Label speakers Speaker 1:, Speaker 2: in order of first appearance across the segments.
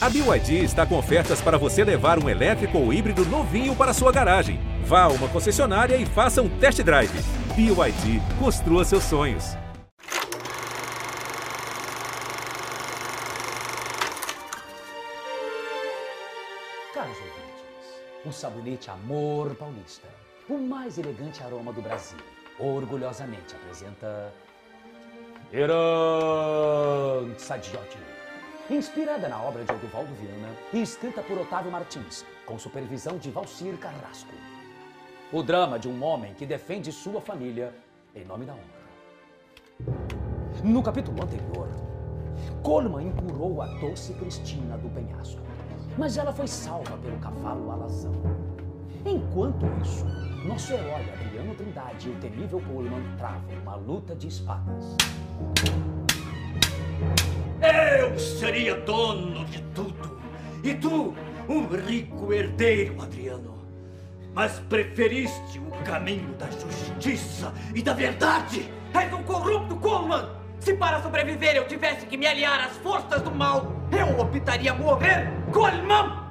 Speaker 1: A BYD está com ofertas para você levar um elétrico ou híbrido novinho para sua garagem. Vá a uma concessionária e faça um test drive. BYD, construa seus sonhos.
Speaker 2: Caros ouvintes, o sabonete Amor Paulista, o mais elegante aroma do Brasil, orgulhosamente apresenta. De ódio. Inspirada na obra de Oduvaldo Viana e escrita por Otávio Martins, com supervisão de Valcir Carrasco. O drama de um homem que defende sua família em nome da honra. No capítulo anterior, Coleman empurrou a doce Cristina do penhasco, mas ela foi salva pelo cavalo alazão. Enquanto isso, nosso herói Adriano Trindade e o temível Coleman travam uma luta de espadas.
Speaker 3: Eu seria dono de tudo. E tu, um rico herdeiro, Adriano. Mas preferiste o caminho da justiça e da verdade.
Speaker 4: És um corrupto, Coleman! Se para sobreviver eu tivesse que me aliar às forças do mal, eu optaria morrer, Coleman!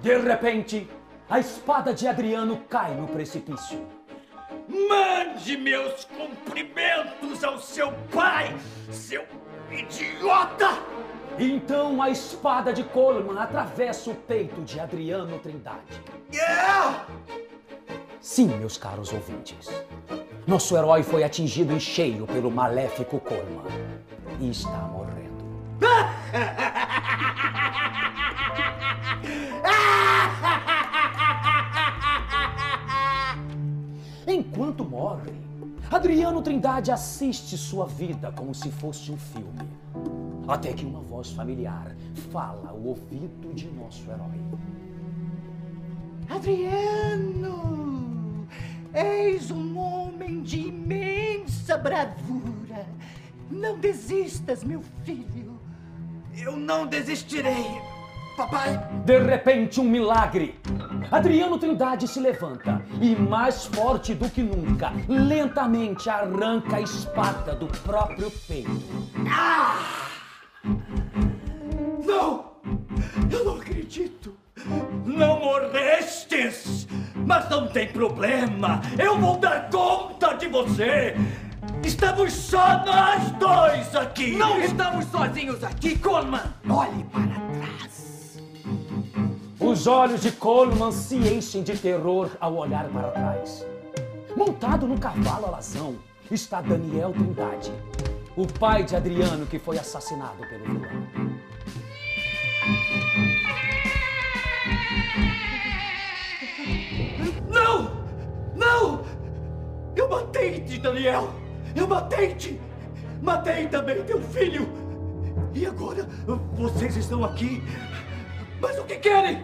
Speaker 2: De repente, a espada de Adriano cai no precipício.
Speaker 3: Mande meus cumprimentos ao seu pai, seu idiota!
Speaker 2: Então a espada de Coleman atravessa o peito de Adriano Trindade.
Speaker 3: Yeah!
Speaker 2: Sim, meus caros ouvintes. Nosso herói foi atingido em cheio pelo maléfico Coleman e está morrendo. Enquanto morre, Adriano Trindade assiste sua vida como se fosse um filme. Até que uma voz familiar fala ao ouvido de nosso herói.
Speaker 5: Adriano, eis um homem de imensa bravura. Não desistas, meu filho.
Speaker 4: Eu não desistirei, papai.
Speaker 2: De repente, um milagre. Adriano Trindade se levanta e, mais forte do que nunca, lentamente arranca a espada do próprio peito.
Speaker 3: Não! Eu não acredito! Não morrestes! Mas não tem problema! Eu vou dar conta de você! Estamos só nós dois aqui!
Speaker 4: Não estamos sozinhos aqui, Coleman!
Speaker 5: Olhe para.
Speaker 2: Os olhos de Coleman se enchem de terror ao olhar para trás. Montado no cavalo alazão está Daniel Trindade, o pai de Adriano que foi assassinado pelo vilão.
Speaker 3: Não! Não! Eu matei-te, Daniel! Eu matei-te! Matei também teu filho! E agora vocês estão aqui? Mas o que querem?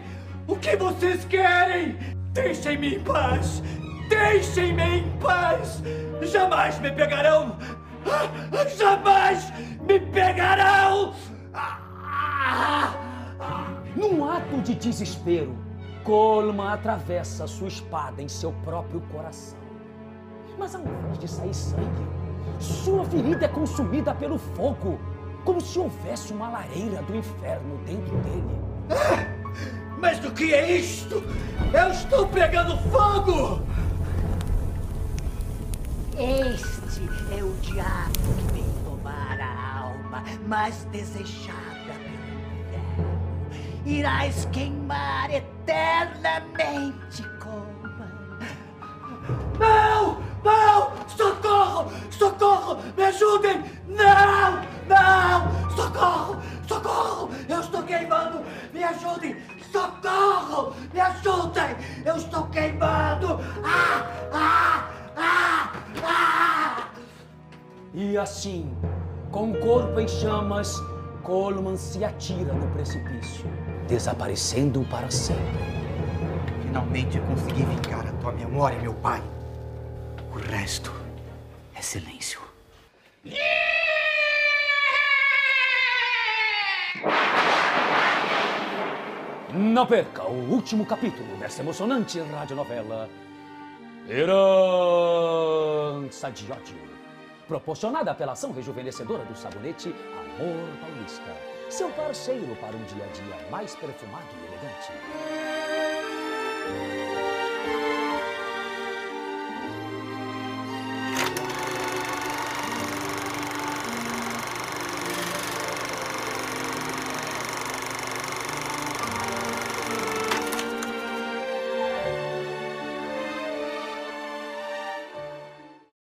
Speaker 3: O que vocês querem? Deixem-me em paz! Deixem-me em paz! Jamais me pegarão! Ah, Jamais me pegarão! Ah!
Speaker 2: Num ato de desespero, Coleman atravessa sua espada em seu próprio coração. Mas ao invés de sair sangue, sua ferida é consumida pelo fogo, como se houvesse uma lareira do inferno dentro dele.
Speaker 3: Mas o que é isto? Eu estou pegando fogo!
Speaker 5: Este é o diabo que vem tomar a alma mais desejada pelo inferno. Irás queimar eternamente, Coleman.
Speaker 3: Não! Não! Socorro! Socorro! Me ajudem! Não!
Speaker 2: E assim, com o corpo em chamas, Coleman se atira no precipício, desaparecendo para sempre.
Speaker 6: Finalmente eu consegui vingar a tua memória, meu pai. O resto é silêncio.
Speaker 2: Não perca o último capítulo dessa emocionante radionovela Herança de ódio. Proporcionada pela ação rejuvenescedora do sabonete Amor Paulista. Seu parceiro para um dia a dia mais perfumado e elegante.